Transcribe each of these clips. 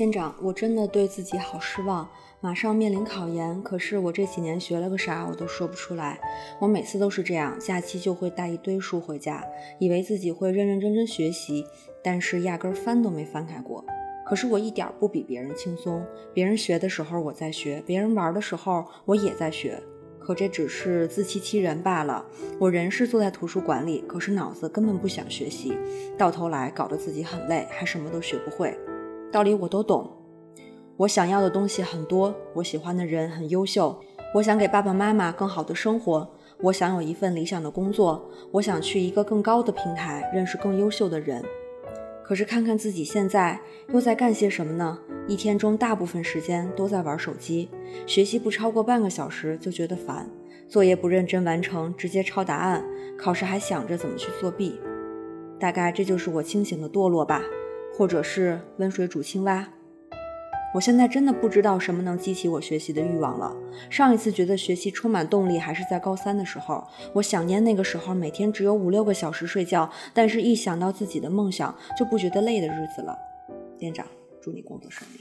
店长，我真的对自己好失望，马上面临考研，可是我这几年学了个啥，我都说不出来。我每次都是这样，假期就会带一堆书回家，以为自己会认认真真学习，但是压根翻都没翻开过。可是我一点不比别人轻松，别人学的时候我在学，别人玩的时候我也在学，可这只是自欺欺人罢了。我人是坐在图书馆里，可是脑子根本不想学习，到头来搞得自己很累，还什么都学不会。道理我都懂，我想要的东西很多，我喜欢的人很优秀，我想给爸爸妈妈更好的生活，我想有一份理想的工作，我想去一个更高的平台认识更优秀的人。可是看看自己现在又在干些什么呢？一天中大部分时间都在玩手机，学习不超过半个小时就觉得烦，作业不认真完成直接抄答案，考试还想着怎么去作弊。大概这就是我清醒的堕落吧。或者是温水煮青蛙，我现在真的不知道什么能激起我学习的欲望了。上一次觉得学习充满动力还是在高三的时候，我想念那个时候每天只有五六个小时睡觉，但是一想到自己的梦想就不觉得累的日子了。店长，祝你工作顺利。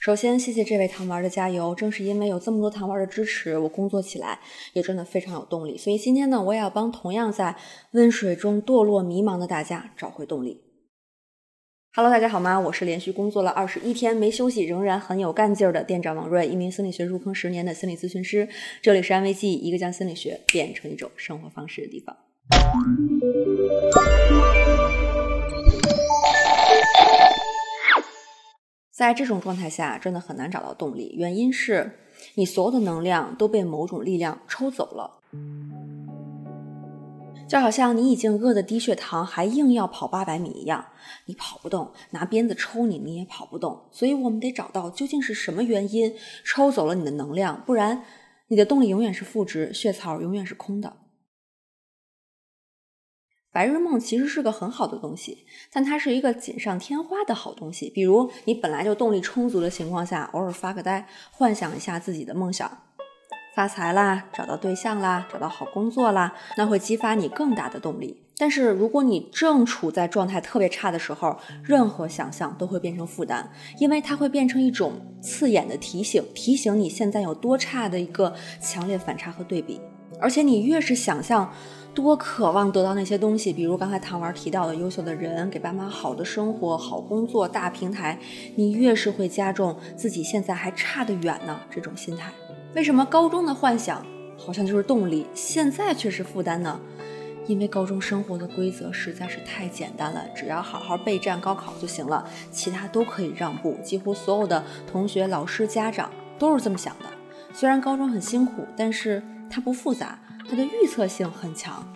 首先，谢谢这位糖丸的加油，正是因为有这么多糖丸的支持，我工作起来也真的非常有动力。所以今天呢，我也要帮同样在温水中堕落迷茫的大家找回动力。Hello，大家好吗？我是连续工作了二十一天没休息，仍然很有干劲儿的店长王瑞，一名心理学入坑十年的心理咨询师。这里是安慰剂，一个将心理学变成一种生活方式的地方。在这种状态下，真的很难找到动力，原因是你所有的能量都被某种力量抽走了。就好像你已经饿得低血糖，还硬要跑八百米一样，你跑不动，拿鞭子抽你，你也跑不动。所以我们得找到究竟是什么原因抽走了你的能量，不然你的动力永远是负值，血槽永远是空的。白日梦其实是个很好的东西，但它是一个锦上添花的好东西。比如你本来就动力充足的情况下，偶尔发个呆，幻想一下自己的梦想。发财啦，找到对象啦，找到好工作啦，那会激发你更大的动力。但是如果你正处在状态特别差的时候，任何想象都会变成负担，因为它会变成一种刺眼的提醒，提醒你现在有多差的一个强烈反差和对比。而且你越是想象，多渴望得到那些东西，比如刚才唐玩提到的优秀的人，给爸妈好的生活、好工作、大平台，你越是会加重自己现在还差得远呢这种心态。为什么高中的幻想好像就是动力，现在却是负担呢？因为高中生活的规则实在是太简单了，只要好好备战高考就行了，其他都可以让步。几乎所有的同学、老师、家长都是这么想的。虽然高中很辛苦，但是它不复杂，它的预测性很强。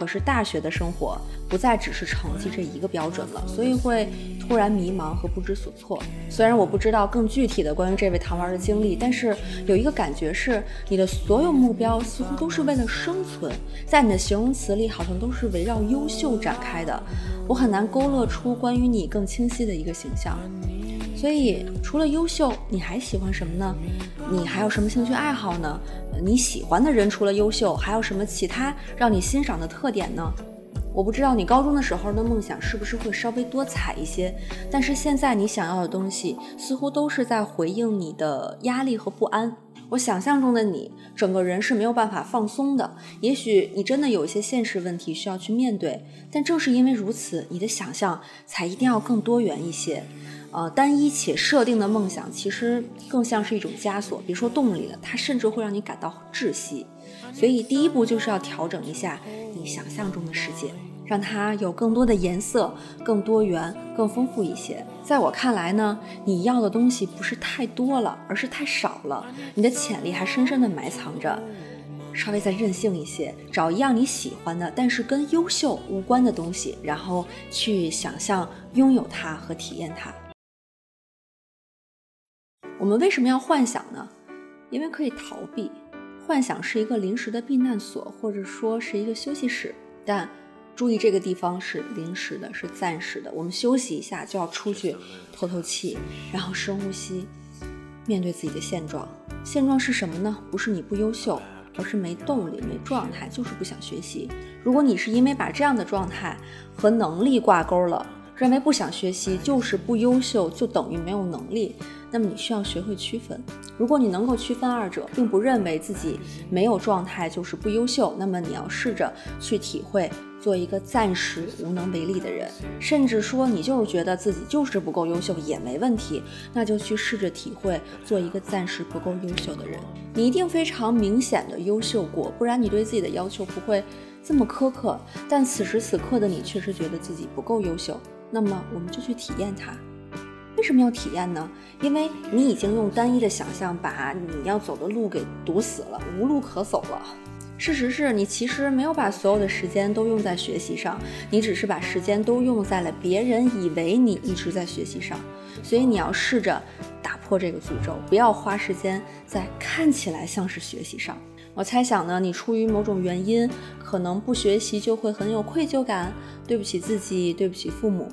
可是大学的生活不再只是成绩这一个标准了，所以会突然迷茫和不知所措。虽然我不知道更具体的关于这位糖丸的经历，但是有一个感觉是，你的所有目标似乎都是为了生存，在你的形容词里好像都是围绕优秀展开的。我很难勾勒出关于你更清晰的一个形象。所以，除了优秀，你还喜欢什么呢？你还有什么兴趣爱好呢？你喜欢的人除了优秀，还有什么其他让你欣赏的特点呢？我不知道你高中的时候的梦想是不是会稍微多彩一些，但是现在你想要的东西似乎都是在回应你的压力和不安。我想象中的你，整个人是没有办法放松的。也许你真的有一些现实问题需要去面对，但正是因为如此，你的想象才一定要更多元一些。呃，单一且设定的梦想其实更像是一种枷锁，别说动力了，它甚至会让你感到窒息。所以第一步就是要调整一下你想象中的世界，让它有更多的颜色，更多元、更丰富一些。在我看来呢，你要的东西不是太多了，而是太少了。你的潜力还深深的埋藏着，稍微再任性一些，找一样你喜欢的，但是跟优秀无关的东西，然后去想象拥有它和体验它。我们为什么要幻想呢？因为可以逃避。幻想是一个临时的避难所，或者说是一个休息室。但注意，这个地方是临时的，是暂时的。我们休息一下就要出去透透气，然后深呼吸，面对自己的现状。现状是什么呢？不是你不优秀，而是没动力、没状态，就是不想学习。如果你是因为把这样的状态和能力挂钩了，认为不想学习就是不优秀，就等于没有能力。那么你需要学会区分。如果你能够区分二者，并不认为自己没有状态就是不优秀，那么你要试着去体会做一个暂时无能为力的人，甚至说你就是觉得自己就是不够优秀也没问题，那就去试着体会做一个暂时不够优秀的人。你一定非常明显的优秀过，不然你对自己的要求不会这么苛刻。但此时此刻的你确实觉得自己不够优秀，那么我们就去体验它。为什么要体验呢？因为你已经用单一的想象把你要走的路给堵死了，无路可走了。事实是你其实没有把所有的时间都用在学习上，你只是把时间都用在了别人以为你一直在学习上。所以你要试着打破这个诅咒，不要花时间在看起来像是学习上。我猜想呢，你出于某种原因，可能不学习就会很有愧疚感，对不起自己，对不起父母。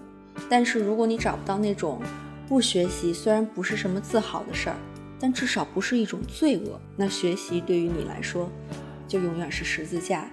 但是如果你找不到那种，不学习虽然不是什么自豪的事儿，但至少不是一种罪恶。那学习对于你来说，就永远是十字架，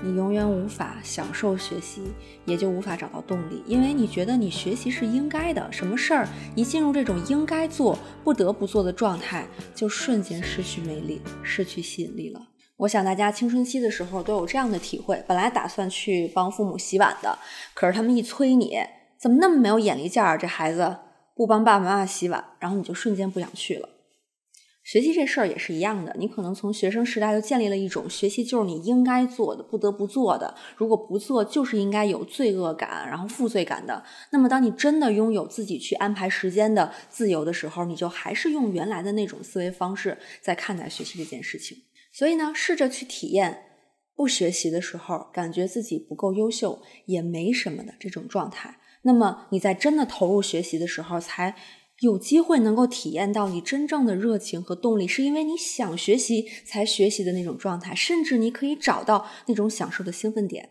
你永远无法享受学习，也就无法找到动力，因为你觉得你学习是应该的。什么事儿一进入这种应该做、不得不做的状态，就瞬间失去魅力，失去吸引力了。我想大家青春期的时候都有这样的体会：本来打算去帮父母洗碗的，可是他们一催你，怎么那么没有眼力见儿？这孩子。不帮爸爸妈妈洗碗，然后你就瞬间不想去了。学习这事儿也是一样的，你可能从学生时代就建立了一种学习就是你应该做的、不得不做的，如果不做就是应该有罪恶感、然后负罪感的。那么当你真的拥有自己去安排时间的自由的时候，你就还是用原来的那种思维方式在看待学习这件事情。所以呢，试着去体验不学习的时候，感觉自己不够优秀也没什么的这种状态。那么你在真的投入学习的时候，才有机会能够体验到你真正的热情和动力，是因为你想学习才学习的那种状态，甚至你可以找到那种享受的兴奋点。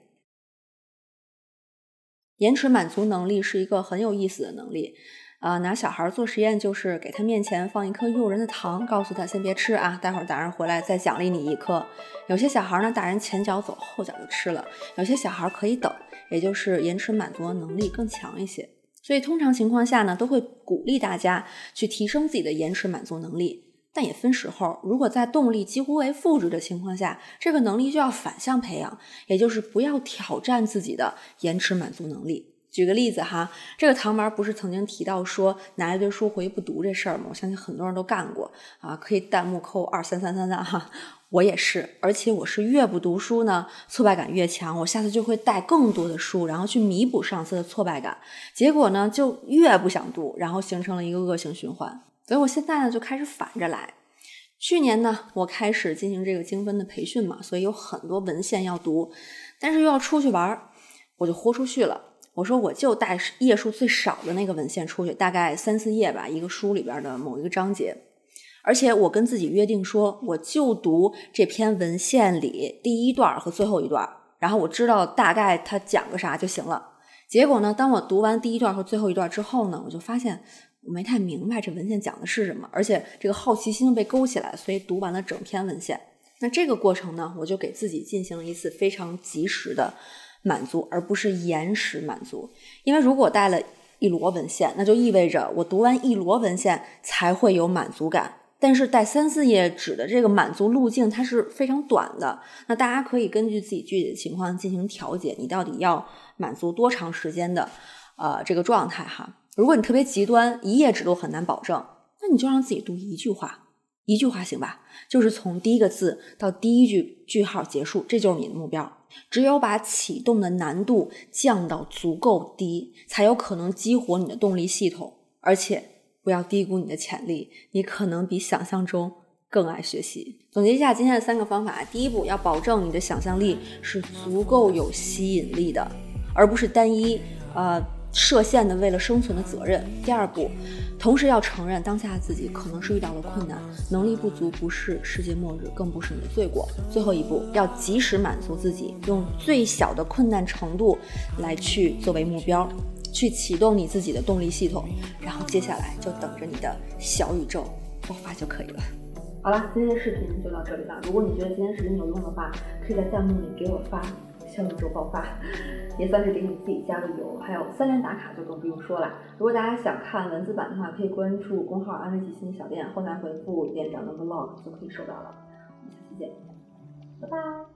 延迟满足能力是一个很有意思的能力，啊，拿小孩做实验就是给他面前放一颗诱人的糖，告诉他先别吃啊，待会儿大人回来再奖励你一颗。有些小孩呢，大人前脚走后脚就吃了；有些小孩可以等。也就是延迟满足能力更强一些，所以通常情况下呢，都会鼓励大家去提升自己的延迟满足能力，但也分时候。如果在动力几乎为负值的情况下，这个能力就要反向培养，也就是不要挑战自己的延迟满足能力。举个例子哈，这个唐门不是曾经提到说拿一堆书回去不读这事儿吗？我相信很多人都干过啊，可以弹幕扣二三三三三哈。我也是，而且我是越不读书呢，挫败感越强。我下次就会带更多的书，然后去弥补上次的挫败感。结果呢，就越不想读，然后形成了一个恶性循环。所以我现在呢，就开始反着来。去年呢，我开始进行这个精分的培训嘛，所以有很多文献要读，但是又要出去玩，我就豁出去了。我说我就带页数最少的那个文献出去，大概三四页吧，一个书里边的某一个章节。而且我跟自己约定说，我就读这篇文献里第一段和最后一段，然后我知道大概他讲个啥就行了。结果呢，当我读完第一段和最后一段之后呢，我就发现我没太明白这文献讲的是什么，而且这个好奇心被勾起来，所以读完了整篇文献。那这个过程呢，我就给自己进行了一次非常及时的满足，而不是延时满足。因为如果带了一摞文献，那就意味着我读完一摞文献才会有满足感。但是带三四页纸的这个满足路径，它是非常短的。那大家可以根据自己具体的情况进行调节，你到底要满足多长时间的呃这个状态哈？如果你特别极端，一页纸都很难保证，那你就让自己读一句话，一句话行吧？就是从第一个字到第一句句号结束，这就是你的目标。只有把启动的难度降到足够低，才有可能激活你的动力系统，而且。不要低估你的潜力，你可能比想象中更爱学习。总结一下今天的三个方法：第一步，要保证你的想象力是足够有吸引力的，而不是单一呃设限的为了生存的责任。第二步，同时要承认当下自己可能是遇到了困难，能力不足不是世界末日，更不是你的罪过。最后一步，要及时满足自己，用最小的困难程度来去作为目标。去启动你自己的动力系统，然后接下来就等着你的小宇宙爆发就可以了。好了，今天的视频就到这里了。如果你觉得今天视频有用的话，可以在弹幕里给我发小宇宙爆发，也算是给你自己加个油。还有三连打卡就更不用说了。如果大家想看文字版的话，可以关注公号“安慰剂心理小店”，后台回复“店长的 vlog” 就可以收到了。我们下期见，拜拜。